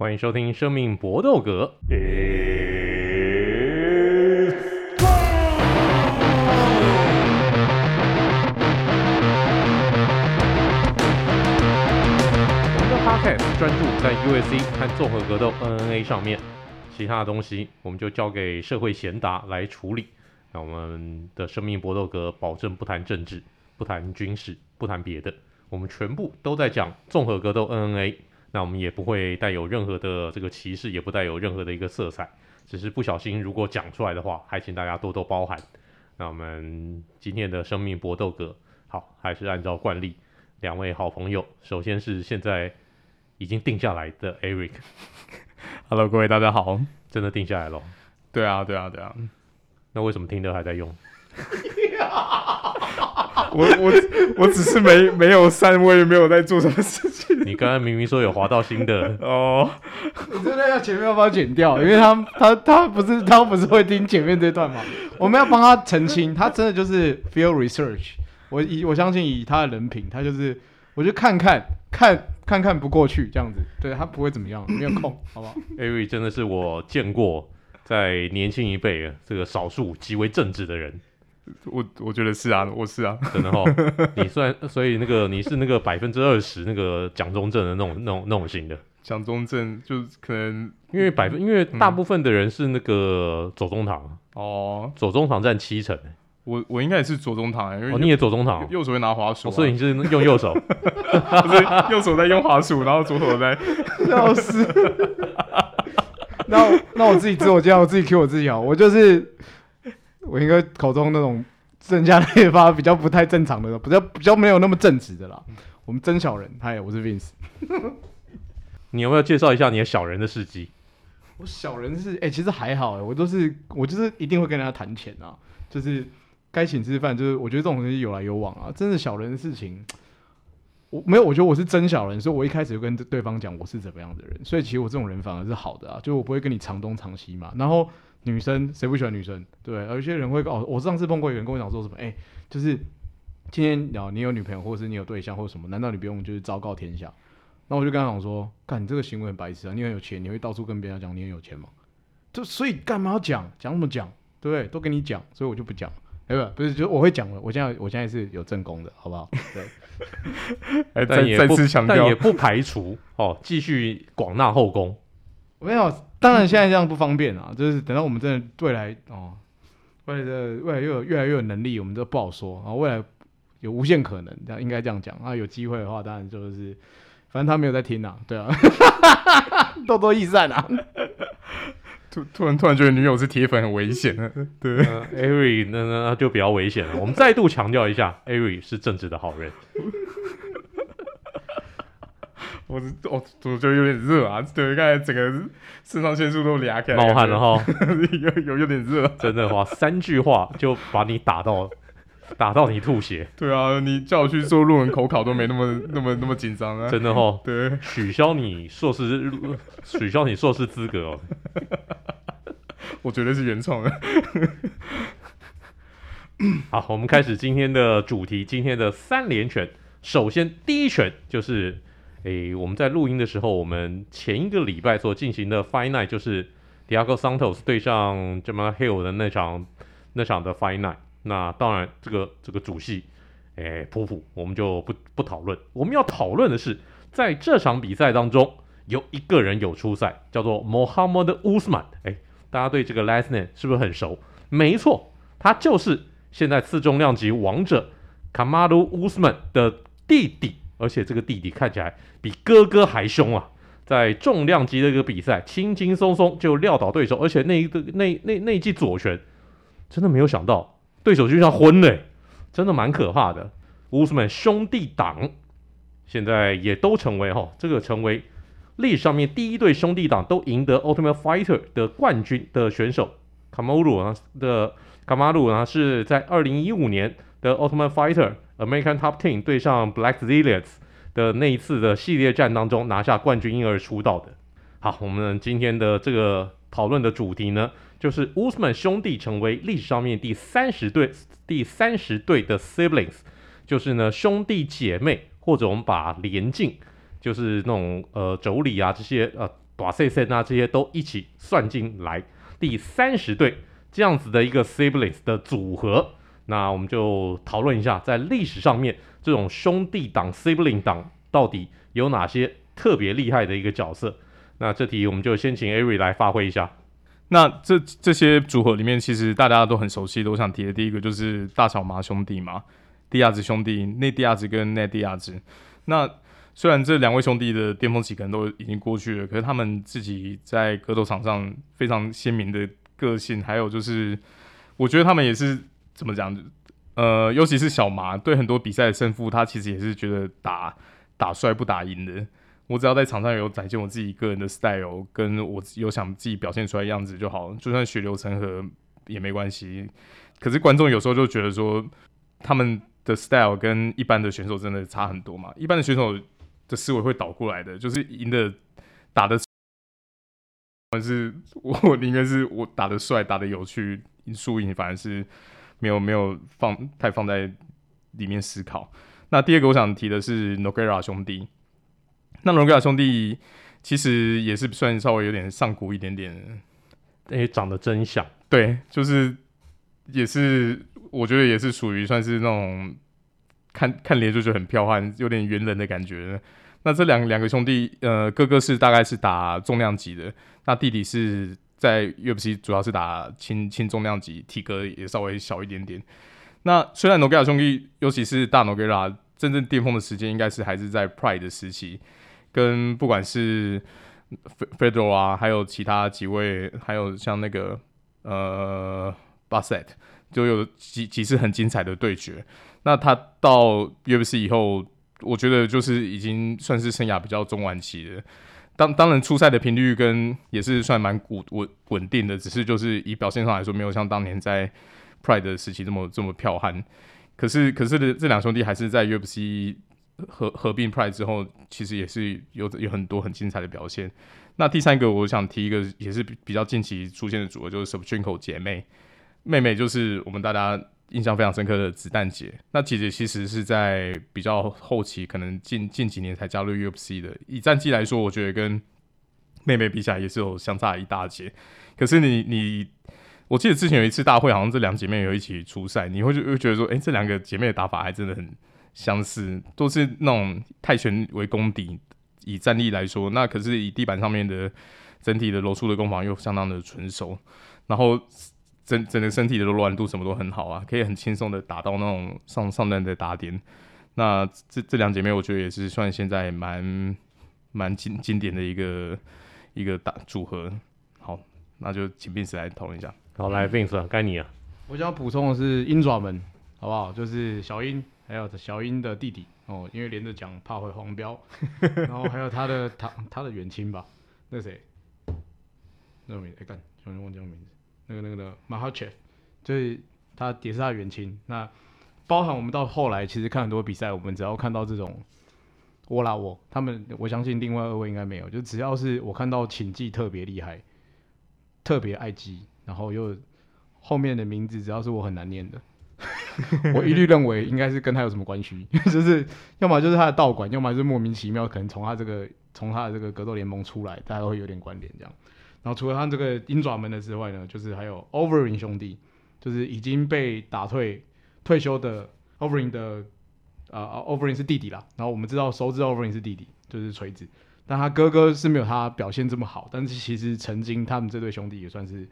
欢迎收听《生命搏斗格》。我们的 Podcast 专注在 UFC 和综合格斗 NNA 上面，其他的东西我们就交给社会贤达来处理。那我们的生命搏斗格保证不谈政治，不谈军事，不谈别的，我们全部都在讲综合格斗 NNA。那我们也不会带有任何的这个歧视，也不带有任何的一个色彩，只是不小心如果讲出来的话，还请大家多多包涵。那我们今天的生命搏斗格，好，还是按照惯例，两位好朋友，首先是现在已经定下来的 Eric。Hello，各位大家好，真的定下来了？对啊，对啊，对啊。那为什么听的还在用？我我我只是没没有删，我也没有在做什么事情。你刚刚明明说有滑到新的 哦，你真的要前面要把它剪掉，因为他他他不是他不是会听前面这段吗？我们要帮他澄清，他真的就是 field research。我以我相信以他的人品，他就是我就看看看看看不过去这样子，对他不会怎么样，没有空，好不好？Avery 真的是我见过在年轻一辈这个少数极为正直的人。我我觉得是啊，我是啊，真的哈。你算，所以那个你是那个百分之二十那个蒋中正的那种那种那种型的。蒋中正就可能因为百分，因为大部分的人是那个左中堂哦，左中堂占七成。我我应该也是左中堂，因为哦，你也左中堂，右手会拿滑鼠，所以你是用右手，不是右手在用滑鼠，然后左手在 笑死。那那我自己自我介绍，我自己 Q 我自己啊，我就是。我应该口中那种郑家烈发比较不太正常的，比较比较没有那么正直的啦。我们真小人，嗨，我是 Vince。你有没有介绍一下你的小人的事迹？我小人是哎、欸，其实还好哎，我都是我就是一定会跟人家谈钱啊，就是该请吃饭，就是我觉得这种东西有来有往啊。真的小人的事情，我没有，我觉得我是真小人，所以我一开始就跟对方讲我是怎么样的人，所以其实我这种人反而是好的啊，就我不会跟你藏东藏西嘛，然后。女生谁不喜欢女生？对，有一些人会哦，我上次碰过一个人跟我讲说什么，哎、欸，就是今天聊，你有女朋友或者是你有对象或者什么，难道你不用就是昭告天下？那我就跟他讲说，干你这个行为很白痴啊！你很有钱，你会到处跟别人讲你很有钱吗？就所以干嘛要讲？讲什么讲？对不对？都跟你讲，所以我就不讲。哎不，不是，就是我会讲了。我现在我现在是有正宫的，好不好？对。哎，但也不但也不排除哦，继续广纳后宫。没有，当然现在这样不方便啊。就是等到我们真的未来哦，未来的未来又有越来越有能力，我们都不好说啊。未来有无限可能，这样应该这样讲啊。有机会的话，当然就是，反正他没有在听啊。对啊，多多益善啊。突突然突然觉得女友是铁粉很危险啊。对，Ari 那那就比较危险了。我们再度强调一下，Ari 是正直的好人。我我我觉得有点热啊，对，刚才整个肾上腺素都俩开，冒汗了哈，有有有点热，真的话，三句话就把你打到打到你吐血。对啊，你叫我去做论文口考都没那么那么那么紧张啊，真的哈，对，取消你硕士取消你硕士资格哦，我绝对是原创的。好，我们开始今天的主题，今天的三连拳。首先第一拳就是。诶，我们在录音的时候，我们前一个礼拜所进行的 Fight Night 就是 Thiago Santos 对上 Jama Hill 的那场那场的 Fight Night。那当然，这个这个主戏，诶，普普，我们就不不讨论。我们要讨论的是，在这场比赛当中，有一个人有出赛，叫做 Mohammed Usman。诶，大家对这个 last name 是不是很熟？没错，他就是现在次重量级王者 Kamaru Usman 的弟弟。而且这个弟弟看起来比哥哥还凶啊！在重量级的一个比赛，轻轻松松就撂倒对手，而且那一个那那那一记左拳，真的没有想到对手就像昏了，真的蛮可怕的。乌斯曼兄弟档现在也都成为哈，这个成为历史上面第一对兄弟档都赢得 Ultimate Fighter 的冠军的选手。卡马鲁啊的卡马鲁啊是在二零一五年的 Ultimate Fighter。American Top Team 对上 Blackzilians 的那一次的系列战当中拿下冠军，因而出道的。好，我们今天的这个讨论的主题呢，就是乌斯曼兄弟成为历史上面第三十对第三十对的 siblings，就是呢兄弟姐妹，或者我们把连进，就是那种呃妯娌啊这些呃大赛赛那这些都一起算进来，第三十对这样子的一个 siblings 的组合，那我们就讨论一下，在历史上面这种兄弟党 sibling 党到底有哪些特别厉害的一个角色。那这题我们就先请 Ari 来发挥一下。那这这些组合里面，其实大家都很熟悉的，我想提的第一个就是大小麻兄弟嘛，迪亚兹兄弟，内迪亚兹跟内迪亚兹。那虽然这两位兄弟的巅峰期可能都已经过去了，可是他们自己在格斗场上非常鲜明的个性，还有就是，我觉得他们也是怎么讲，呃，尤其是小麻对很多比赛的胜负，他其实也是觉得打打帅不打赢的。我只要在场上有展现我自己个人的 style，跟我有想自己表现出来的样子就好，就算血流成河也没关系。可是观众有时候就觉得说，他们的 style 跟一般的选手真的差很多嘛。一般的选手的思维会倒过来的，就是赢的打的，还是我宁愿是我打的帅、打的有趣，输赢反而是没有没有放太放在里面思考。那第二个我想提的是 Nogueira 兄弟。那龙格亚兄弟其实也是算稍微有点上古一点点，诶、欸，长得真像。对，就是也是，我觉得也是属于算是那种看看脸就觉得很彪悍，有点猿人的感觉。那这两两个兄弟，呃，哥哥是大概是打重量级的，那弟弟是在 UFC 主要是打轻轻重量级，体格也稍微小一点点。那虽然龙格亚兄弟，尤其是大龙格亚真正巅峰的时间，应该是还是在 Pride 的时期。跟不管是 Fedor 啊，还有其他几位，还有像那个呃 Bassett，就有几几次很精彩的对决。那他到 UFC 以后，我觉得就是已经算是生涯比较中晚期的。当当然出赛的频率跟也是算蛮稳稳稳定的，只是就是以表现上来说，没有像当年在 Pride 的时期这么这么彪悍。可是可是的这两兄弟还是在 UFC。合合并 Pride 之后，其实也是有有很多很精彩的表现。那第三个，我想提一个也是比较近期出现的组合，就是 Shevchenko 姐妹，妹妹就是我们大家印象非常深刻的子弹姐。那姐姐其实是在比较后期，可能近近几年才加入 UFC 的。以战绩来说，我觉得跟妹妹比起来也是有相差一大截。可是你你，我记得之前有一次大会，好像这两姐妹有一起出赛，你会就会觉得说，哎、这两个姐妹的打法还真的很。相似都是那种泰拳为功底，以战力来说，那可是以地板上面的整体的柔术的攻防又相当的纯熟，然后整整个身体的柔软度什么都很好啊，可以很轻松的打到那种上上段的打点。那这这两姐妹，我觉得也是算现在蛮蛮经经典的一个一个打组合。好，那就请 Vince 来讨论一下。好，来 Vince，该你了。我想要补充的是鹰爪门，好不好？就是小鹰。还有小鹰的弟弟哦，因为连着讲怕会黄标，然后还有他的他他的远亲吧，那谁？那个名字哎干，突然忘记了名字。那个那个的 Makhachev，就是他也是他的远亲。那包含我们到后来其实看很多比赛，我们只要看到这种我啦我，他们我相信另外二位应该没有，就只要是我看到寝技特别厉害，特别爱击，然后又后面的名字只要是我很难念的。我一律认为应该是跟他有什么关系，就是要么就是他的道馆，要么就是莫名其妙可能从他这个从他的这个格斗联盟出来，大家都会有点关联这样。然后除了他这个鹰爪门的之外呢，就是还有 Overing 兄弟，就是已经被打退退休的 Overing 的啊、呃、，Overing 是弟弟啦。然后我们知道熟知 Overing 是弟弟，就是锤子，但他哥哥是没有他表现这么好，但是其实曾经他们这对兄弟也算是。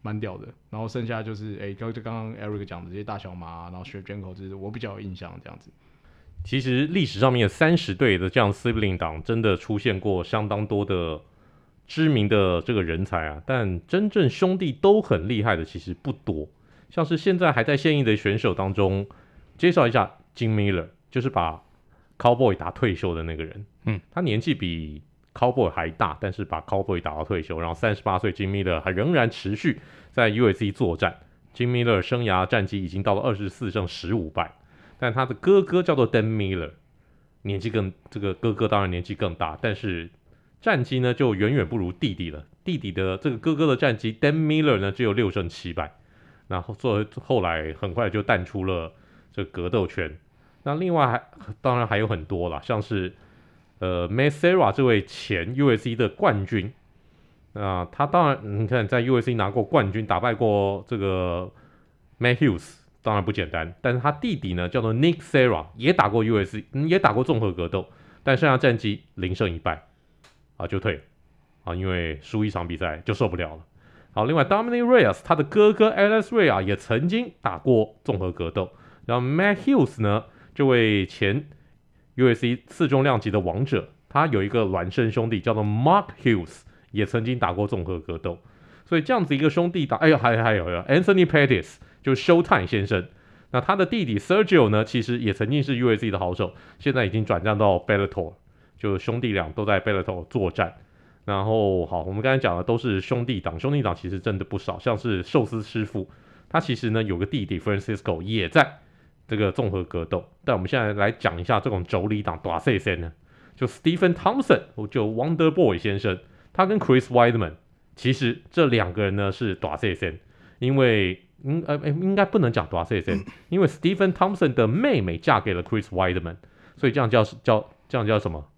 蛮屌的，然后剩下就是哎，刚就刚刚 Eric 讲的这些大小麻，然后 Shevchenko 就是我比较有印象这样子。其实历史上面有三十对的这样 Sibling 党，真的出现过相当多的知名的这个人才啊，但真正兄弟都很厉害的其实不多。像是现在还在现役的选手当中，介绍一下 Jim Miller，就是把 Cowboy 打退休的那个人。嗯，他年纪比。Cowboy 还大，但是把 Cowboy 打到退休，然后三十八岁，Jim Miller 还仍然持续在 UFC 作战。Jim Miller 生涯战绩已经到了二十四胜十五败，但他的哥哥叫做 Dan Miller，年纪更这个哥哥当然年纪更大，但是战绩呢就远远不如弟弟了。弟弟的这个哥哥的战绩 Dan Miller 呢只有六胜七败，然后作为后来很快就淡出了这格斗圈。那另外还当然还有很多啦，像是。呃 Matt Serra 这位前 U.S.C 的冠军。那他当然，你看在 U.S.C 拿过冠军，打败过这个 Matt Hughes，当然不简单。但是他弟弟呢，叫做 Nick Serra，也打过 U.S.C，也打过综合格斗，但剩下战绩零胜一败，啊就退，啊因为输一场比赛就受不了了。好，另外 Dominic Reyes 他的哥哥 Alex Reyes 也曾经打过综合格斗。然后 Matt Hughes 呢，这位前 UFC 次重量级的王者，他有一个孪生兄弟叫做 Mark Hughes。也曾经打过综合格斗，所以这样子一个兄弟打，哎呦，还有还有有 Anthony Pettis 就是 Showtime 先生，那他的弟弟 Sergio 呢，其实也曾经是 UFC 的好手，现在已经转战到 Bellator，就兄弟俩都在 Bellator 作战。然后好，我们刚才讲的都是兄弟党，兄弟党其实真的不少，像是寿司师傅，他其实呢有个弟弟 Francisco 也在这个综合格斗。但我们现在来讲一下这种妯娌档大细声呢，就 Stephen Thompson，就 Wonder Boy 先生。他跟 Chris Weidman，其实这两个人呢是大细声，因为应呃应该不能讲大细声，因为 Stephen Thompson 的妹妹嫁给了 Chris Weidman，所以这样叫叫这样叫什么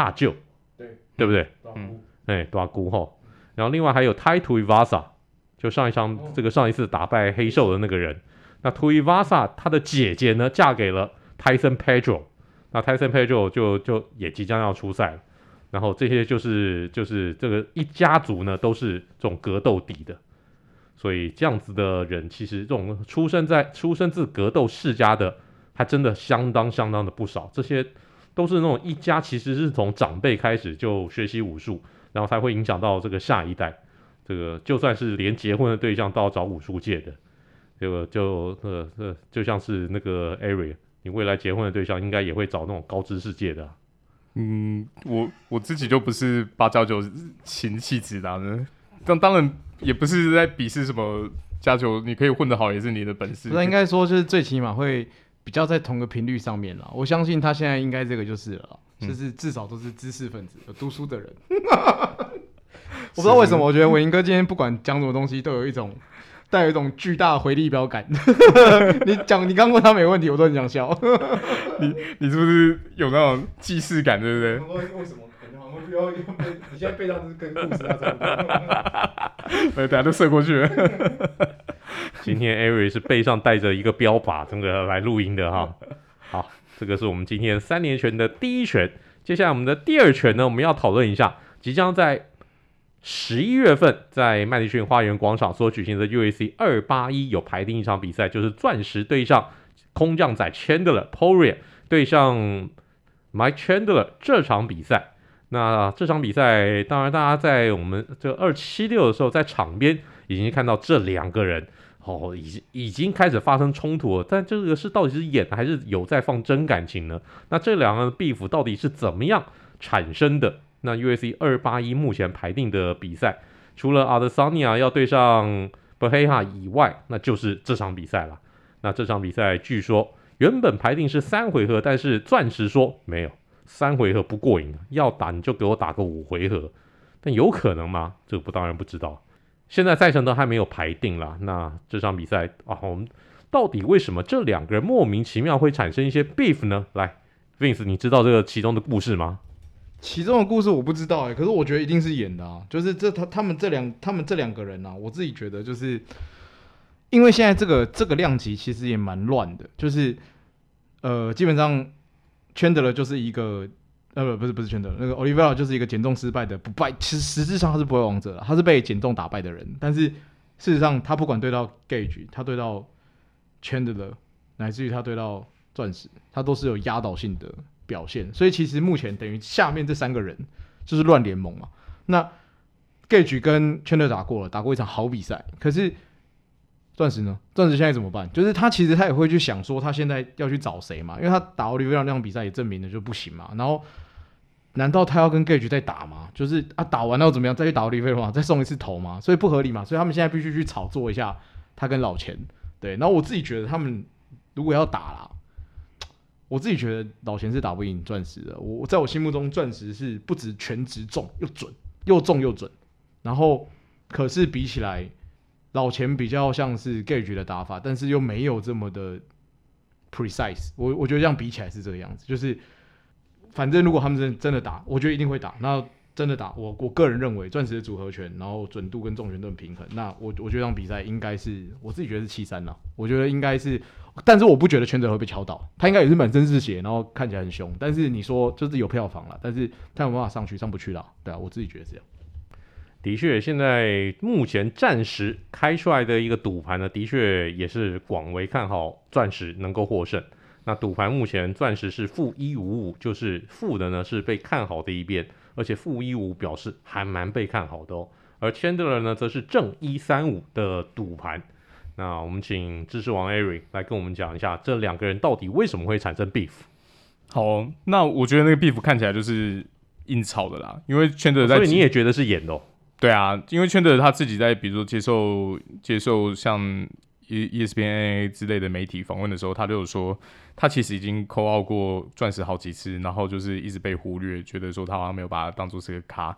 大舅？对对不对？嗯，哎，大姑吼。然后另外还有 Tai Tuivasa，就上一场这个上一次打败黑兽的那个人，那 Tuivasa 他的姐姐呢嫁给了 Tyson Pedro，那 Tyson Pedro 就就也即将要出赛了。然后这些就是就是这个一家族呢，都是这种格斗底的，所以这样子的人，其实这种出生在出生自格斗世家的，还真的相当相当的不少。这些都是那种一家，其实是从长辈开始就学习武术，然后才会影响到这个下一代。这个就算是连结婚的对象都要找武术界的，这个就呃呃，就像是那个 Ari，你未来结婚的对象应该也会找那种高知识界的啊。嗯，我我自己就不是八加九型气质的，但当然也不是在鄙视什么加九，你可以混得好也是你的本事。那应该说就是最起码会比较在同个频率上面了。我相信他现在应该这个就是了，就是至少都是知识分子，有读书的人。我不知道为什么，我觉得伟英哥今天不管讲什么东西，都有一种。带有一种巨大的回力镖感，你讲你刚问他没问题，我都很想笑。你你是不是有那种既视感，对不对？为什么？不要背，你现在背上是跟故事啊差不多。等下都射过去了。今天 Ari 是背上带着一个标靶，整个来录音的哈。好，这个是我们今天三连拳的第一拳。接下来我们的第二拳呢，我们要讨论一下即将在。十一月份在麦迪逊花园广场所举行的 UFC 二八一有排定一场比赛，就是钻石对上空降仔 Chandler Poirier 对上 Mike Chandler 这场比赛。那这场比赛，当然大家在我们这二七六的时候，在场边已经看到这两个人哦，已经已经开始发生冲突了。但这个是到底是演的还是有在放真感情呢？那这两个 beef 到底是怎么样产生的？那 UFC 二八一目前排定的比赛，除了 Adesanya 要对上 Pereira 以外，那就是这场比赛了。那这场比赛据说原本排定是三回合，但是钻石说没有三回合不过瘾，要打你就给我打个五回合。但有可能吗？这个不当然不知道。现在赛程都还没有排定了。那这场比赛啊，我们到底为什么这两个人莫名其妙会产生一些 beef 呢？来，Vince，你知道这个其中的故事吗？其中的故事我不知道哎、可是我觉得一定是演的啊！就是这他他们这两他们这两个人啊，我自己觉得就是，因为现在这个这个量级其实也蛮乱的，就是呃基本上圈得了就是一个呃不不是不是圈德那个 Oliver 就是一个减重失败的不败，其实实质上他是不会王者了，他是被减重打败的人，但是事实上他不管对到 Gage，他对到圈德勒，乃至于他对到钻石，他都是有压倒性的。表现，所以其实目前等于下面这三个人就是乱联盟嘛。那 Gage 跟 Chandler 打过了，打过一场好比赛。可是钻石呢？钻石现在怎么办？就是他其实他也会去想说，他现在要去找谁嘛？因为他打奥利维拉那场比赛也证明了就不行嘛。然后难道他要跟 Gage 再打吗？就是啊，打完了又怎么样？再去打奥利维拉，再送一次头吗？所以不合理嘛。所以他们现在必须去炒作一下他跟老钱。对，然后我自己觉得他们如果要打啦。我自己觉得老钱是打不赢钻石的。我在我心目中，钻石是不止全职重又准，又重又准。然后，可是比起来，老钱比较像是 gauge 的打法，但是又没有这么的 precise。我我觉得这样比起来是这个样子，就是反正如果他们真真的打，我觉得一定会打。那真的打，我我个人认为钻石的组合拳，然后准度跟重拳都很平衡。那我我觉得这场比赛应该是我自己觉得是七三了。我觉得应该是，但是我不觉得圈德会被敲倒，他应该也是满身是血，然后看起来很凶。但是你说就是有票房了，但是他有办法上去上不去了。对啊，我自己觉得这样。的确，现在目前暂时开出来的一个赌盘呢，的确也是广为看好钻石能够获胜。那赌盘目前钻石是负一五五，就是负的呢是被看好的一边。而且负一五表示还蛮被看好的哦，而 Chandler 呢则是正一三五的赌盘。那我们请知识王 Eric 来跟我们讲一下这两个人到底为什么会产生 beef。好哦，那我觉得那个 beef 看起来就是硬炒的啦，因为 Chandler 在，所以你也觉得是演的哦？对啊，因为 Chandler 他自己在比如说接受接受像。E ESPN A 之类的媒体访问的时候，他就有说，他其实已经 call out 过钻石好几次，然后就是一直被忽略，觉得说他好像没有把他当做是个咖。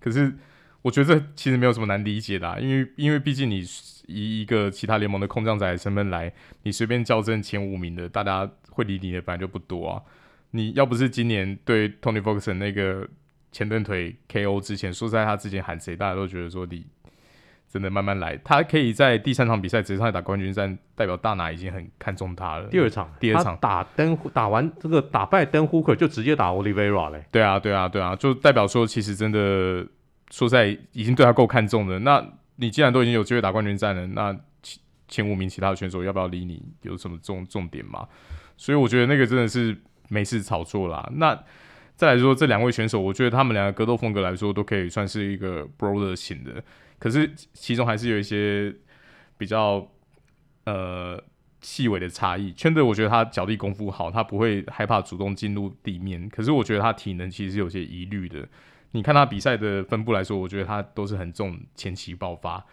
可是我觉得这其实没有什么难理解的，因为因为毕竟你以一个其他联盟的空降仔的身份来，你随便校正前五名的，大家会理你的本来就不多啊。你要不是今年对 Tony Foxon 那个前蹬腿 KO 之前，说在他之前喊谁，大家都觉得说你。真的慢慢来，他可以在第三场比赛直接上来打冠军战，代表大拿已经很看重他了。第二场，第二场打登打完这个打败登胡克就直接打 Oliveira 嘞。对啊，对啊，对啊，就代表说其实真的说实在已经对他够看重了。那你既然都已经有机会打冠军战了，那前前五名其他的选手要不要理你？有什么重重点吗？所以我觉得那个真的是没事炒作啦。那再来说这两位选手，我觉得他们两个格斗风格来说都可以算是一个 brother 型的。可是其中还是有一些比较呃细微的差异。圈德我觉得他脚力功夫好，他不会害怕主动进入地面。可是我觉得他体能其实有些疑虑的。你看他比赛的分布来说，我觉得他都是很重前期爆发，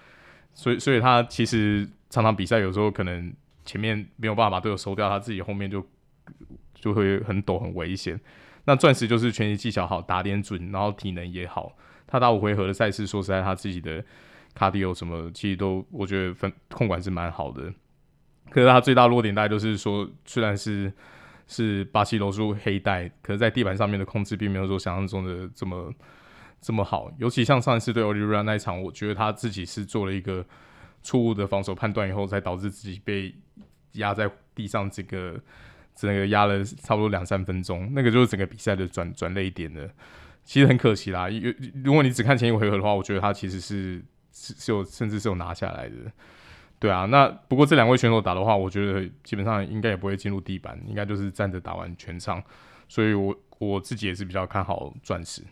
所以所以他其实常常比赛有时候可能前面没有办法把队友收掉，他自己后面就就会很抖很危险。那钻石就是拳击技巧好，打点准，然后体能也好。他打五回合的赛事，说实在，他自己的卡迪欧什么，其实都我觉得分控管是蛮好的。可是他最大弱点大概就是说，虽然是是巴西柔术黑带，可是在地板上面的控制并没有说想象中的这么这么好。尤其像上一次对奥利维拉那一场，我觉得他自己是做了一个错误的防守判断以后，才导致自己被压在地上，这个整个压了差不多两三分钟，那个就是整个比赛的转转捩点的。其实很可惜啦，有如果你只看前一回合的话，我觉得他其实是是是有甚至是有拿下来的，对啊。那不过这两位选手打的话，我觉得基本上应该也不会进入地板，应该就是站着打完全场。所以我我自己也是比较看好钻石。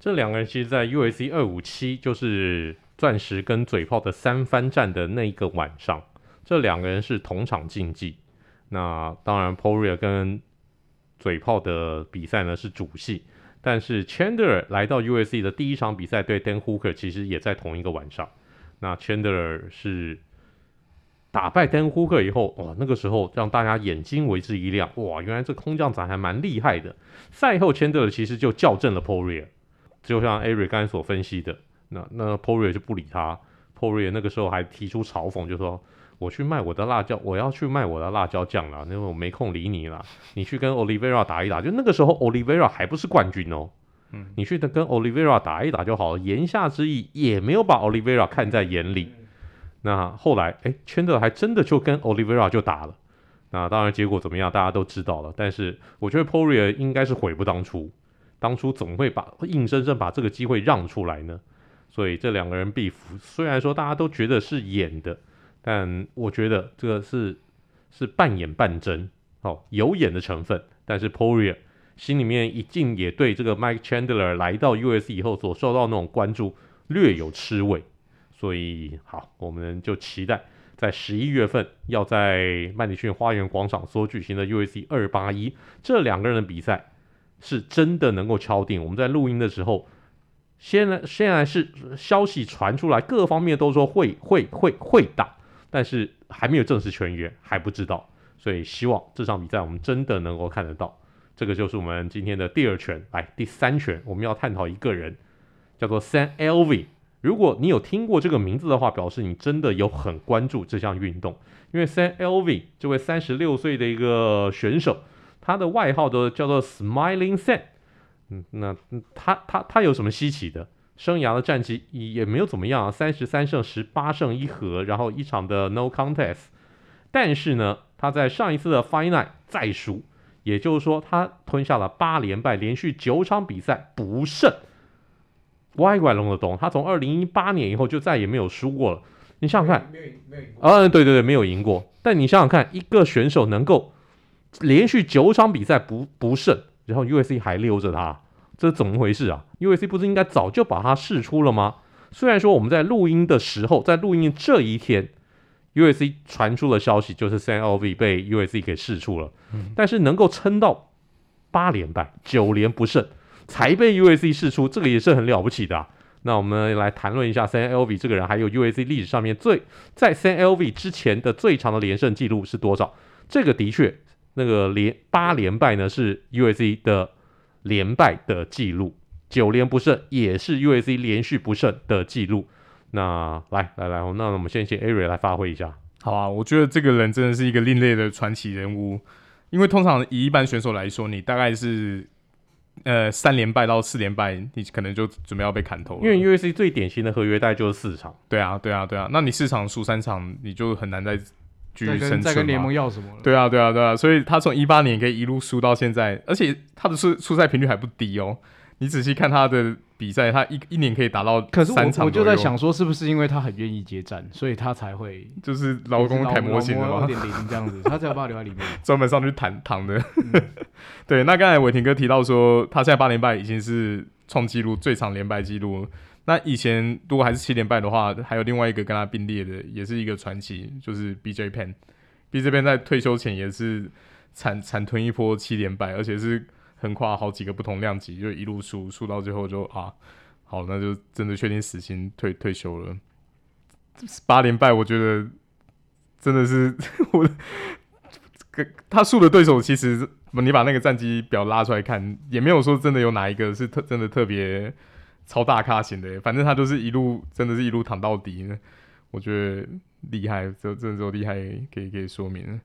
这两个人其实，在 UAC 二五七就是钻石跟嘴炮的三番战的那一个晚上，这两个人是同场竞技。那当然 p o r i e r 跟嘴炮的比赛呢是主戏。但是 Chandler 来到 USC 的第一场比赛对 Dan Hooker 其实也在同一个晚上。那 Chandler 是打败 Dan Hooker 以后，哇，那个时候让大家眼睛为之一亮，哇，原来这空降仔还蛮厉害的。赛后 Chandler 其实就校正了 p o r i e r 就像 Eric 刚才所分析的，那那 p o r i e r 就不理他 p o r i e r 那个时候还提出嘲讽，就说。我去卖我的辣椒，我要去卖我的辣椒酱了，因为我没空理你了。你去跟 Oliveira 打一打，就那个时候 Oliveira 还不是冠军哦。嗯，你去跟 Oliveira 打一打就好了。言下之意也没有把 Oliveira 看在眼里。那后来，哎，圈德还真的就跟 Oliveira 就打了。那当然结果怎么样，大家都知道了。但是我觉得 Poirier 应该是悔不当初，当初怎么会把硬生生把这个机会让出来呢。所以这两个人 beef，虽然说大家都觉得是演的。但我觉得这个是是半演半真，哦，有演的成分。但是 Poria 心里面一定也对这个 Mike Chandler 来到 UFC 以后所受到那种关注略有吃味，所以好，我们就期待在十一月份要在麦迪逊花园广场所举行的 UFC 二八一这两个人的比赛是真的能够敲定。我们在录音的时候，现在现在是消息传出来，各方面都说会会会会打。但是还没有正式全员，还不知道，所以希望这场比赛我们真的能够看得到。这个就是我们今天的第二拳，来第三拳，我们要探讨一个人，叫做 Sam Alvey。如果你有听过这个名字的话，表示你真的有很关注这项运动，因为 Sam Alvey 这位三十六岁的一个选手，他的外号都叫做 Smiling Sam。嗯，那他他他有什么稀奇的？生涯的战绩也没有怎么样啊，三十三胜十八胜一和，然后一场的 No Contest。但是呢，他在上一次的 Final 再输，也就是说他吞下了八连败，连续九场比赛不胜。歪拐龙的东，他从二零一八年以后就再也没有输过了。你想想看，没有。嗯，对对对，没有赢过。但你想想看，一个选手能够连续九场比赛不不胜，然后 U S C 还留着他，这是怎么回事啊？UAC 不是应该早就把它试出了吗？虽然说我们在录音的时候，在录音这一天，UAC 传出了消息，就是 Sam Alvey 被 UAC 给试出了，嗯、但是能够撑到八连败、九连不胜，才被 UAC 试出，这个也是很了不起的啊。那我们来谈论一下 Sam Alvey 这个人，还有 UAC 历史上面最在 Sam Alvey 之前的最长的连胜记录是多少？这个的确，那个连八连败呢是 UAC 的连败的记录，九连不胜也是 UAC 连续不胜的记录。那来来来，那我们先请 Ari 来发挥一下。好啊，我觉得这个人真的是一个另类的传奇人物，因为通常以一般选手来说，你大概是。呃，三连败到四连败，你可能就准备要被砍头了。因为 u a c 最典型的合约带就是四场。对啊，对啊，对啊。那你四场输三场，你就很难再继续生存。再跟联盟要什么了？对啊，对啊，对啊。所以他从一八年可以一路输到现在，而且他的出出赛频率还不低哦。你仔细看他的。比赛他一一年可以打到三场，可是我我就在想说，是不是因为他很愿意接战，所以他才会就是劳工楷模型的吗？二点零这样子，他才有办法留在里面，专门上去躺躺的。嗯、对，那刚才伟霆哥提到说，他现在八连败已经是创纪录最长连败纪录。那以前如果还是七连败的话，还有另外一个跟他并列的，也是一个传奇，就是 BJ p e n BJ p e n 在退休前也是惨惨吞一波七连败，而且是。横跨好几个不同量级，就一路输输到最后就啊，好，那就真的确定死刑退退休了。八连败，我觉得真的是 我他输的对手，其实你把那个战绩表拉出来看，也没有说真的有哪一个是特真的特别超大咖型的，反正他就是一路真的是一路躺到底呢。我觉得厉害，这这种厉害可以可以说明。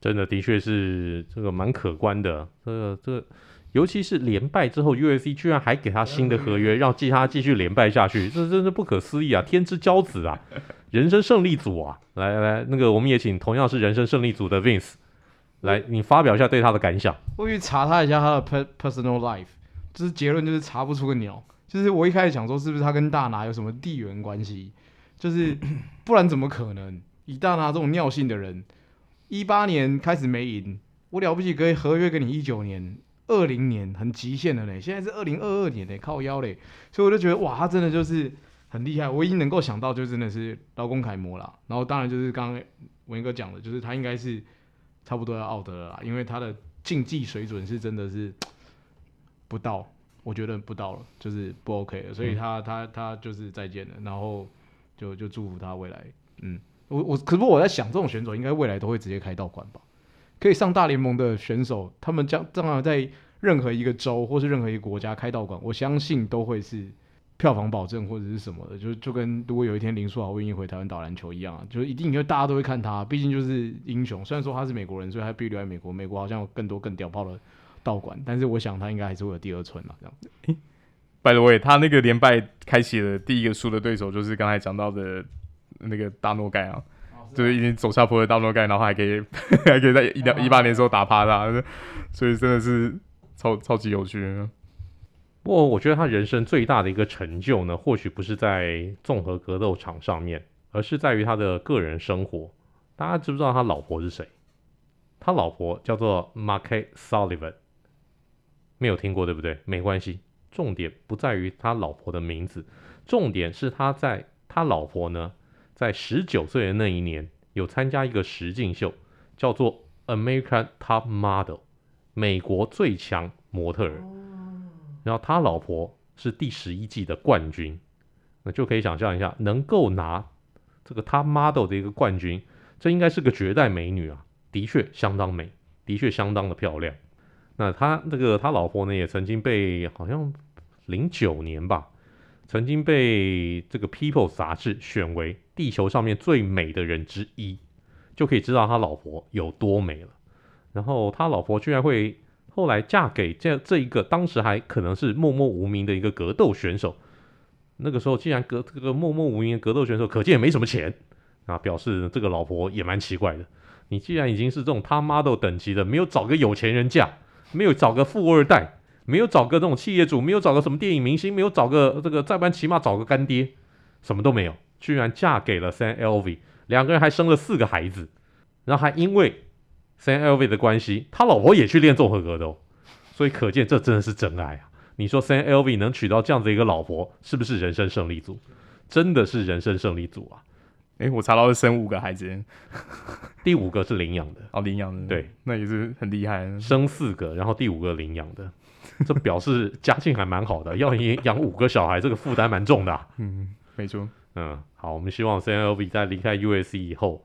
真的，的确是这个蛮可观的。这个这个，尤其是连败之后，UFC 居然还给他新的合约，让继他继续连败下去，这真是不可思议啊！天之骄子啊，人生胜利组啊！来来，那个我们也请同样是人生胜利组的 Vince 来，你发表一下对他的感想。我去查他一下他的 per personal life，就是结论就是查不出个鸟。就是我一开始想说，是不是他跟大拿有什么地缘关系？就是 不然怎么可能？以大拿这种尿性的人。一八年开始没赢，我了不起可以合约给你一九年、二零年很极限的嘞，现在是二零二二年嘞，靠腰嘞，所以我就觉得哇，他真的就是很厉害。我已经能够想到，就真的是劳工楷模了。然后当然就是刚刚文哥讲的，就是他应该是差不多要奥德了啦，因为他的竞技水准是真的是不到，我觉得不到了，就是不 OK 了。所以他他他就是再见了，然后就就祝福他未来，嗯。我我可是我在想，这种选手应该未来都会直接开道馆吧？可以上大联盟的选手，他们将正好在任何一个州或是任何一个国家开道馆，我相信都会是票房保证或者是什么的。就就跟如果有一天林书豪愿意回台湾打篮球一样，就是一定因为大家都会看他，毕竟就是英雄。虽然说他是美国人，所以他必须留在美国。美国好像有更多更屌炮的道馆，但是我想他应该还是会有第二春嘛，这样子。欸，by the way，他那个连败开启了第一个输的对手，就是刚才讲到的。那个大诺盖啊，哦、是就是已经走下坡的大诺盖，然后还可以 还可以在一两一八年的时候打趴他，所以真的是超超级有趣。不过我觉得他人生最大的一个成就呢，或许不是在综合格斗场上面，而是在于他的个人生活。大家知不知道他老婆是谁？他老婆叫做 Marquette Sullivan，没有听过对不对？没关系，重点不在于他老婆的名字，重点是他在他老婆呢。在十九岁的那一年，有参加一个实境秀，叫做 American Top Model，美国最强模特儿。然后他老婆是第十一季的冠军，那就可以想象一下，能够拿这个 Top Model 的一个冠军，这应该是个绝代美女啊，的确相当美，的确相当的漂亮。那他这个他老婆呢，也曾经被好像零九年吧。曾经被这个《People》杂志选为地球上面最美的人之一，就可以知道他老婆有多美了。然后他老婆居然会后来嫁给这这一个当时还可能是默默无名的一个格斗选手。那个时候既然格这个默默无名的格斗选手，可见也没什么钱啊，表示这个老婆也蛮奇怪的。你既然已经是这种 top model 等级的，没有找个有钱人嫁，没有找个富二代，没有找个这种企业主，没有找个什么电影明星，没有找个这个再不然起码找个干爹，什么都没有，居然嫁给了 Sanlv，两个人还生了四个孩子，然后还因为 Sanlv 的关系，他老婆也去练综合格斗，所以可见这真的是真爱啊！你说 Sanlv 能娶到这样子一个老婆，是不是人生胜利组？真的是人生胜利组啊！哎，我查到是生五个孩子，第五个是领养的哦，领养的，对，那也是很厉害。生四个，然后第五个领养的，这表示家境还蛮好的。要养养五个小孩，这个负担蛮重的啊。嗯，没错。嗯，好，我们希望 Sam Alvey 在离开 USC 以后，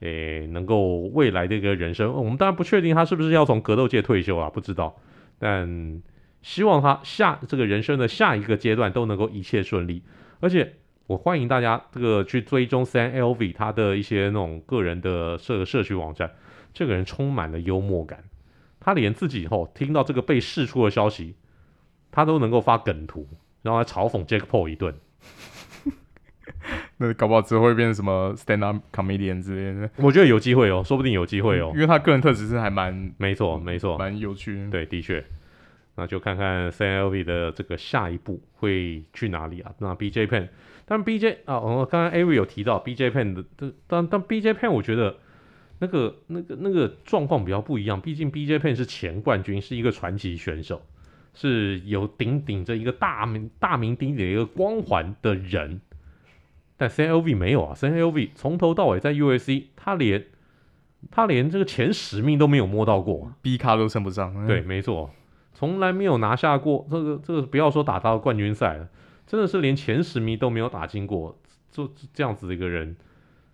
诶，能够未来的一个人生，我们当然不确定他是不是要从格斗界退休啊，不知道。但希望他下这个人生的下一个阶段都能够一切顺利，而且。我欢迎大家这个去追踪 Sam Alvey 他的一些那种个人的社社区网站，这个人充满了幽默感，他连自己以后听到这个被释出的消息，他都能够发梗图，然后来嘲讽 Jake Paul 一顿。那搞不好之后会变成什么 stand up comedian 之类的？我觉得有机会哦，说不定有机会哦，因为他个人特质是还蛮没错没错，蛮有趣的。对，的确。那就看看 Sam Alvey 的这个下一步会去哪里啊？那 BJ Penn，但 BJ 啊，我刚刚 Ari 有提到 BJ Penn 的，但但 BJ Penn 我觉得那个那个那个状况比较不一样，毕竟 BJ Penn 是前冠军，是一个传奇选手，是有顶顶着一个大名大名鼎鼎的一个光环的人，但 Sam Alvey 没有啊，Sam Alvey 从头到尾在 USC 他连他连这个前十名都没有摸到过，B 咖都称不上，嗯、对，没错。从来没有拿下过这个这个，不要说打到冠军赛了，真的是连前十名都没有打进过，就这样子的一个人，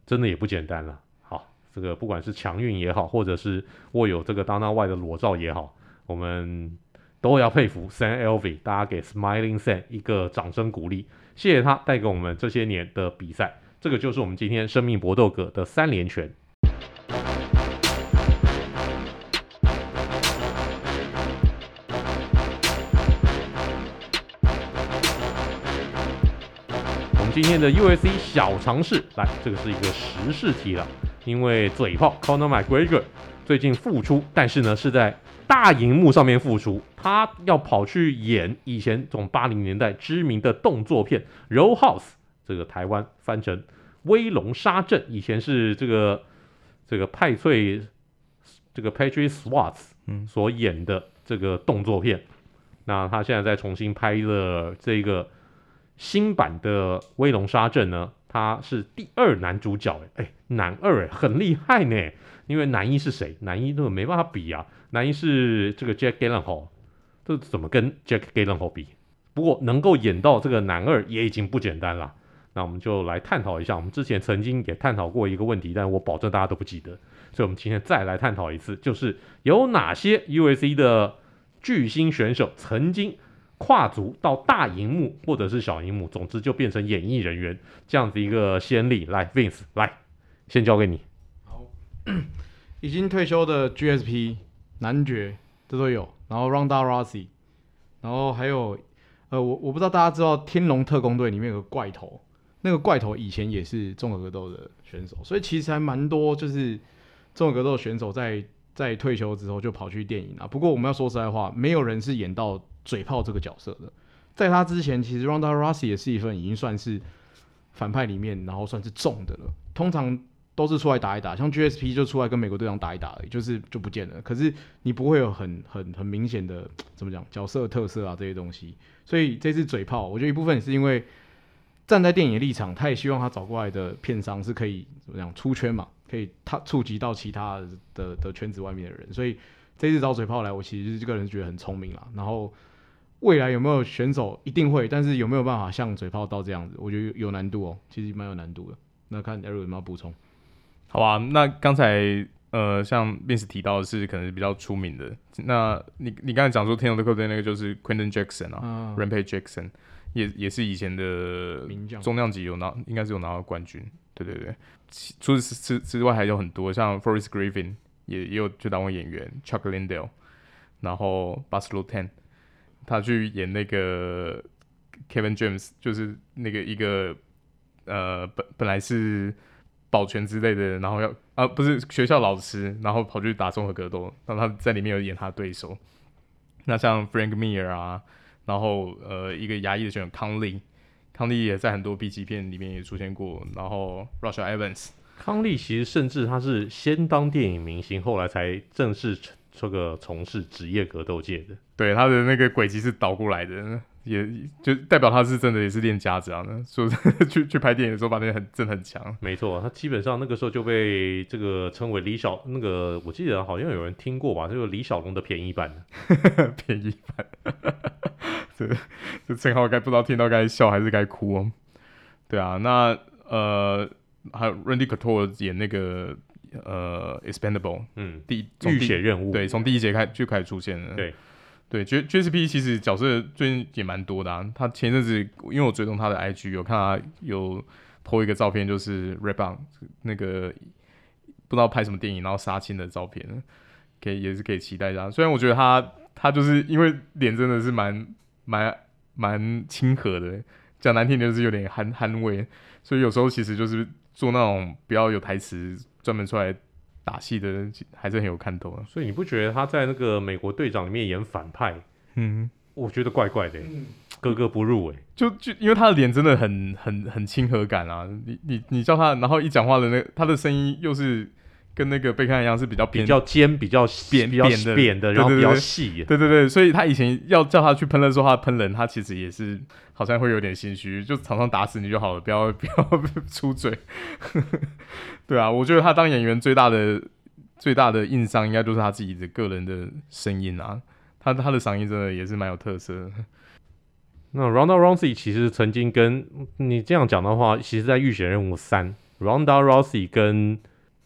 真的也不简单了。好，这个不管是强运也好，或者是握有这个当当外的裸照也好，我们都要佩服 San Alvi 大家给 Smiling San 一个掌声鼓励，谢谢他带给我们这些年的比赛，这个就是我们今天生命搏斗格的三连拳。今天的 USC 小尝试，来，这个是一个时事题了。因为嘴炮 Conor McGregor 最近复出，但是呢是在大荧幕上面复出，他要跑去演以前从八零年代知名的动作片《Roadhouse》，这个台湾翻成《威龙杀阵》，以前是这个这个派翠这个 Patrick Swayze 所演的这个动作片。那他现在在重新拍了这个。新版的《威龙杀阵》呢，他是第二男主角，哎，男二，哎，很厉害呢。因为男一是谁？男一都没办法比啊。男一是这个 Jack Gyllenhaal，这怎么跟 Jack Gyllenhaal 比？不过能够演到这个男二也已经不简单了。那我们就来探讨一下，我们之前曾经也探讨过一个问题，但我保证大家都不记得，所以我们今天再来探讨一次，就是有哪些 USC 的巨星选手曾经。跨足到大荧幕或者是小荧幕，总之就变成演艺人员这样子一个先例。来，Vince，来，先交给你。好，已经退休的 GSP 男爵这都有，然后 Ronda Rousey，然后还有，呃，我我不知道大家知道《天龙特工队》里面有个怪头，那个怪头以前也是综合格斗的选手，所以其实还蛮多就是综合格斗选手在在退休之后就跑去电影啊。不过我们要说实在话，没有人是演到。嘴炮这个角色的，在他之前，其实 Ronda Rousey 也是一份已经算是反派里面，然后算是重的了。通常都是出来打一打，像 GSP 就出来跟美国队长打一打而已，就是就不见了。可是你不会有很很很明显的怎么讲角色特色啊这些东西。所以这次嘴炮，我觉得一部分是因为站在电影立场，他也希望他找过来的片商是可以怎么讲出圈嘛，可以他触及到其他的的，的圈子外面的人。所以这次找嘴炮来，我其实这个人觉得很聪明啦。然后。未来有没有选手一定会，但是有没有办法像嘴炮到这样子？我觉得有，有难度哦，其实蛮有难度的。那看 Eric 有没有补充？好吧，那刚才呃，像 Vince 提到的是可能是比较出名的。那你你刚才讲说天龙的客队那个就是 Quinton Jackson 啊，啊，Rampage Jackson 也也是以前的重量级有拿，应该是有拿到冠军。对对对，除此之之外还有很多，像 Forest Griffin 也也有去当过演员，Chuck Lindell，然后 Baz Luhrmann，他去演那个 Kevin James，就是那个一个呃本本来是保全之类的，然后要啊不是学校老师，然后跑去打综合格斗，然后他在里面有演他的对手。那像 Frank Mir 啊，然后呃一个牙医的选手康利，康利也在很多 B 级片里面也出现过，然后 Russell Evans。康利其实甚至他是先当电影明星，后来才正式这个从事职业格斗界的。对，他的那个轨迹是倒过来的，也就代表他是真的也是练家子啊。说去去拍电影的时候，把那个很真的很强。没错，他基本上那个时候就被这个称为李小那个，我记得好像有人听过吧，就是李小龙的便宜版。便宜版，这这称号该不知道听到该笑还是该哭哦。对啊，那呃。还有 Randy Couture 演那个呃 Expendable，嗯，第浴血任务，对，从第一节开就开始出现了。对，对，J JSP 其实角色最近也蛮多的啊。他前阵子因为我追踪他的 IG，有看他有 po 一个照片，就是 Red 那个不知道拍什么电影，然后杀青的照片，可以也是可以期待一下。虽然我觉得他他就是因为脸真的是蛮蛮蛮亲和的，讲难听点就是有点憨憨味，所以有时候其实就是。做那种不要有台词，专门出来打戏的人，还是很有看头啊。所以你不觉得他在那个美国队长里面演反派，嗯，我觉得怪怪的，嗯、格格不入哎。就就因为他的脸真的很很很亲和感啊，你你你叫他，然后一讲话的那个、他的声音又是。跟那个贝克汉一样，是比较比较尖、比较扁、比较扁的，然后比较细。对对对，所以他以前要叫他去喷的时候，他喷人，他其实也是好像会有点心虚，就常常打死你就好了，不要不要出嘴。对啊，我觉得他当演员最大的最大的硬伤，应该就是他自己的个人的声音啊，他他的嗓音真的也是蛮有特色的。那 Ronda Rousey 其实曾经跟你这样讲的话，其实在《浴血任务三》，Ronda Rousey 跟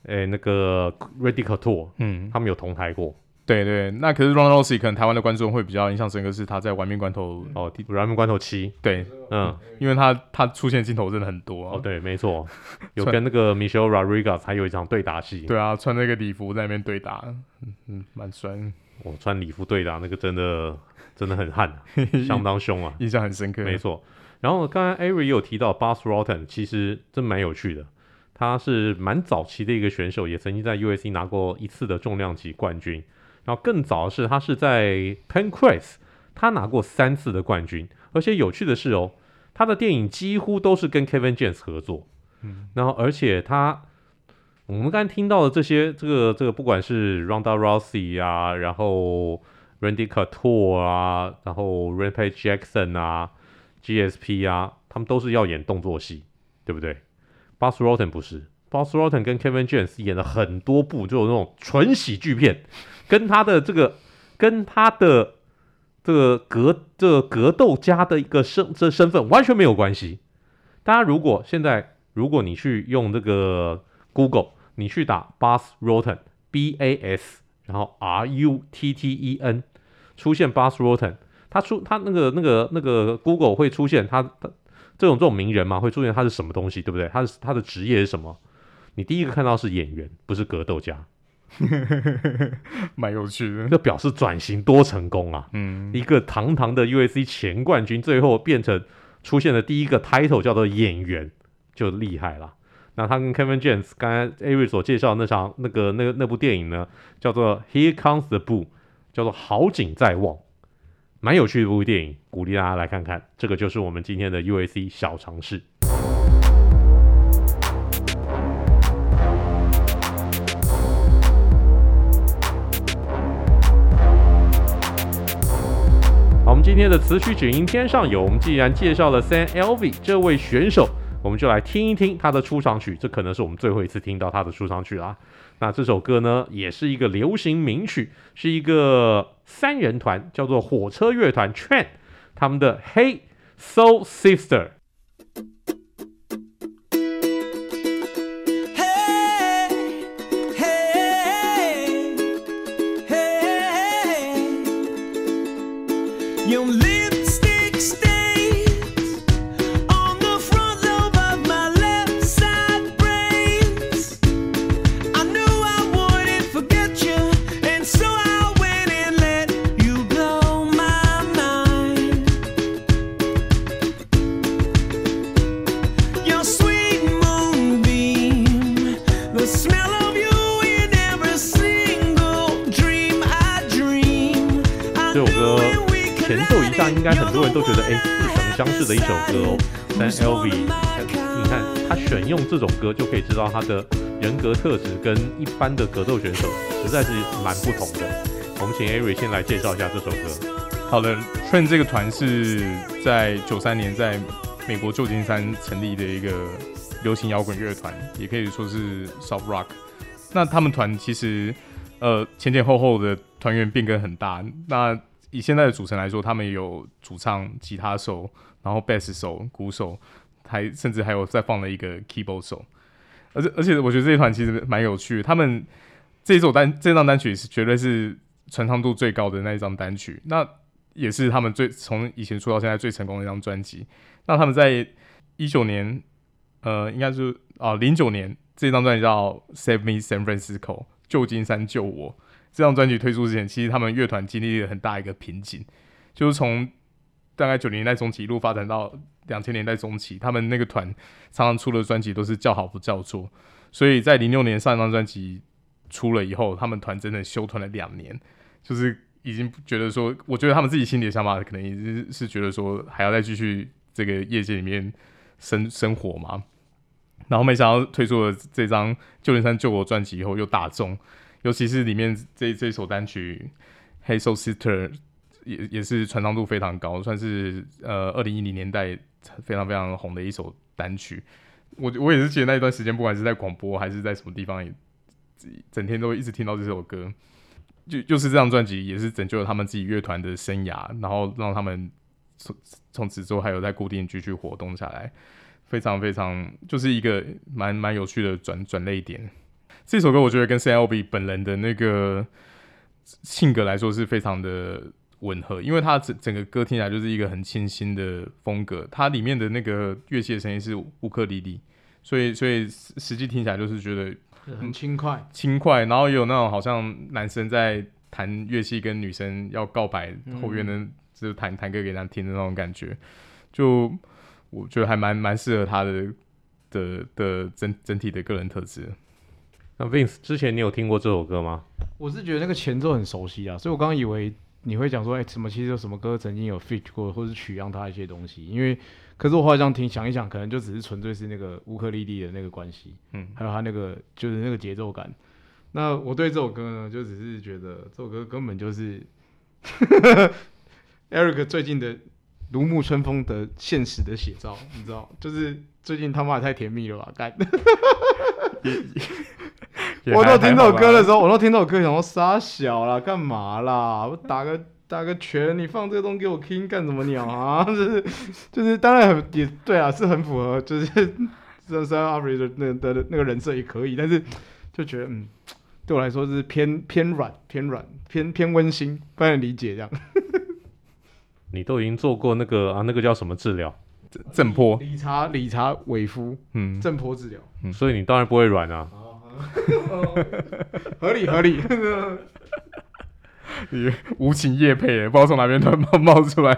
诶、欸，那个 Randy Couture，嗯，他们有同台过。对对，那可是 Ronda Rousey 可能台湾的观众会比较印象深刻，是他在《玩命关头》哦，《玩命关头七》。对，嗯，因为他他出现镜头真的很多、啊。哦，对，没错，有跟那个 Michelle Rodriguez 还有一场对打戏。对啊，穿那个礼服在那边对打，嗯嗯，蛮帅。我、哦、穿礼服对打那个真的真的很悍、啊，相当凶啊，印象很深刻。没错。然后刚才 Ari 也有提到 Bas Rotten，其实真蛮有趣的。他是蛮早期的一个选手，也曾经在 UFC 拿过一次的重量级冠军。然后更早的是，他是在 Pancrase，他拿过三次的冠军。而且有趣的是哦，他的电影几乎都是跟 Kevin James 合作。嗯，然后而且他，我们刚才听到的这些，这个这个不管是 Ronda Rousey 啊，然后 Randy Couture 啊，然后 Rampage Jackson 啊，GSP 啊，他们都是要演动作戏，对不对？Bas Rotten 不是，Bas Rotten 跟 Kevin James 演了很多部，就有那种纯喜剧片，跟他的这个，跟他的这个格这个格斗家的一个身这身份完全没有关系。大家如果现在如果你去用这个 Google，你去打 Bas Rotten，B A S，然后 R U T T E N，出现 Bas Rotten，他出他那个那个那个 Google 会出现他他。这种这种名人嘛，会出现他是什么东西，对不对？他是他的职业是什么？你第一个看到是演员，不是格斗家，蛮有趣的。这表示转型多成功啊！嗯，一个堂堂的 UFC 前冠军，最后变成出现的第一个 title 叫做演员，就厉害了。那他跟 Kevin James 刚才 Ari 所介绍的那场那个那个那部电影呢，叫做 Here Comes the Bull，叫做好景在望。蛮有趣的一部电影，鼓励大家来看看。这个就是我们今天的 UAC 小尝试。好，我们今天的词曲只应天上有。我们既然介绍了 Sam Elvi 这位选手，我们就来听一听他的出场曲。这可能是我们最后一次听到他的出场曲啦。那这首歌呢，也是一个流行名曲，是一个三人团，叫做火车乐团 Train，他们的 Hey So Sister。歌哦。但 LV，你看他选用这种歌，就可以知道他的人格特质跟一般的格斗选手实在是蛮不同的。我们请 Ari 先来介绍一下这首歌。好的，Train 这个团是在九三年在美国旧金山成立的一个流行摇滚乐团，也可以说是 Soft Rock。那他们团其实呃前前后后的团员变更很大。那以现在的组成来说，他们有主唱、吉他手，然后贝斯手、鼓手，还甚至还有再放了一个 keyboard 手。而且而且，我觉得这一团其实蛮有趣的。他们这一首单这张单曲是绝对是传唱度最高的那一张单曲，那也是他们最从以前出到现在最成功的一张专辑。那他们在一九年，呃，应该是啊零九年，这张专辑叫《Save Me San Francisco》，旧金山救我。这张专辑推出之前，其实他们乐团经历了很大一个瓶颈，就是从大概九零年代中期一路发展到两千年代中期，他们那个团常常出的专辑都是叫好不叫座，所以在零六年上一张专辑出了以后，他们团真的休团了两年，就是已经觉得说，我觉得他们自己心里的想法可能也是是觉得说还要再继续这个业界里面生生活嘛，然后没想到推出了这张《旧金山救我》专辑以后又大众。尤其是里面这这首单曲《Hey Soul Sister》也也是传唱度非常高，算是呃二零一零年代非常非常红的一首单曲。我我也是记得那一段时间，不管是在广播还是在什么地方，也整天都一直听到这首歌。就就是这张专辑也是拯救了他们自己乐团的生涯，然后让他们从从此之后还有在固定继续活动下来，非常非常就是一个蛮蛮有趣的转转捩点。这首歌我觉得跟 CLB 本人的那个性格来说是非常的吻合，因为它整整个歌听起来就是一个很清新的风格，它里面的那个乐器的声音是乌克丽丽，所以所以实际听起来就是觉得很轻快，轻快，然后也有那种好像男生在弹乐器跟女生要告白，后面呢就是弹弹歌给他听的那种感觉，就我觉得还蛮蛮适合他的的的整整体的个人特质。那 Vince 之前你有听过这首歌吗？我是觉得那个前奏很熟悉啊，所以我刚刚以为你会讲说，哎、欸，什么其实有什么歌曾经有 feat 过，或是取样他一些东西。因为，可是我后来这样听，想一想，可能就只是纯粹是那个乌克丽丽的那个关系，嗯，还有他那个就是那个节奏感。那我对这首歌呢，就只是觉得这首歌根本就是 Eric 最近的如沐春风的现实的写照，你知道，就是最近他妈也太甜蜜了吧，干。我都听这首歌的时候，我都听这首歌，想说杀小啦，干嘛啦？我打个打个拳，你放这个东西给我听干什么鸟啊？就 是就是，当然很也对啊，是很符合，就是 这三阿瑞的那的那个人设也可以，但是就觉得嗯，对我来说是偏偏软偏软偏偏温馨，不能理解这样。你都已经做过那个啊，那个叫什么治疗？震波理查理查韦夫，嗯，震波治疗，嗯，所以你当然不会软啊。合理 合理，无情夜配，不知道从哪边突然冒冒出来。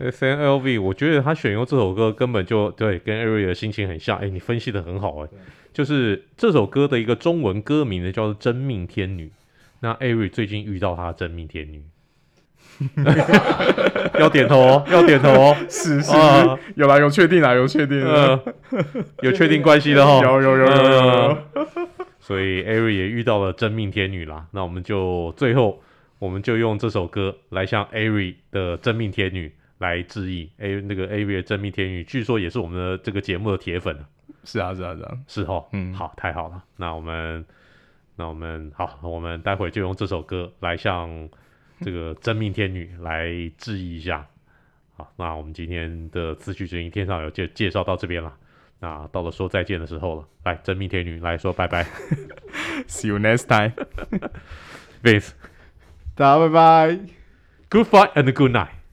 CNLV，我觉得他选用这首歌根本就对，跟 Ari 的心情很像。哎、欸，你分析的很好哎、欸，就是这首歌的一个中文歌名呢，叫做《真命天女》。那 Ari 最近遇到他的真命天女。要点头哦，要点头哦，是是，有啦，有确定啦，有确定，呃，有确定关系的哈，有有有有有，有，所以 Ari 也遇到了真命天女啦，那我们就最后，我们就用这首歌来向 Ari 的真命天女来致意。A 那个 Ari 的真命天女，据说也是我们的这个节目的铁粉。是啊是啊是啊，是哈，嗯，好，太好了，那我们，那我们好，我们待会就用这首歌来向。这个真命天女来质疑一下，好，那我们今天的词曲之音天上有介介绍到这边了，那到了说再见的时候了，来真命天女来说拜拜，See you next time，Vince，大家拜拜，Good fight and good night。